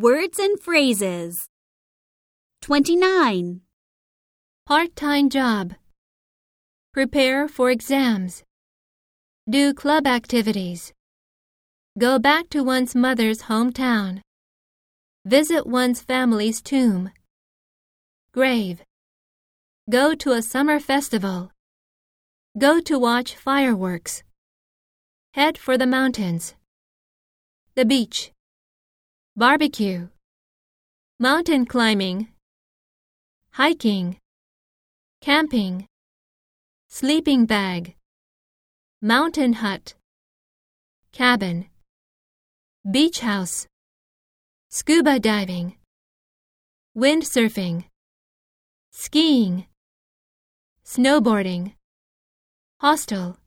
Words and phrases. 29. Part-time job. Prepare for exams. Do club activities. Go back to one's mother's hometown. Visit one's family's tomb. Grave. Go to a summer festival. Go to watch fireworks. Head for the mountains. The beach. Barbecue. Mountain climbing. Hiking. Camping. Sleeping bag. Mountain hut. Cabin. Beach house. Scuba diving. Windsurfing. Skiing. Snowboarding. Hostel.